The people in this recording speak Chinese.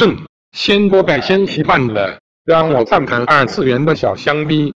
正，先多盖先稀饭了，让我看看二次元的小香逼。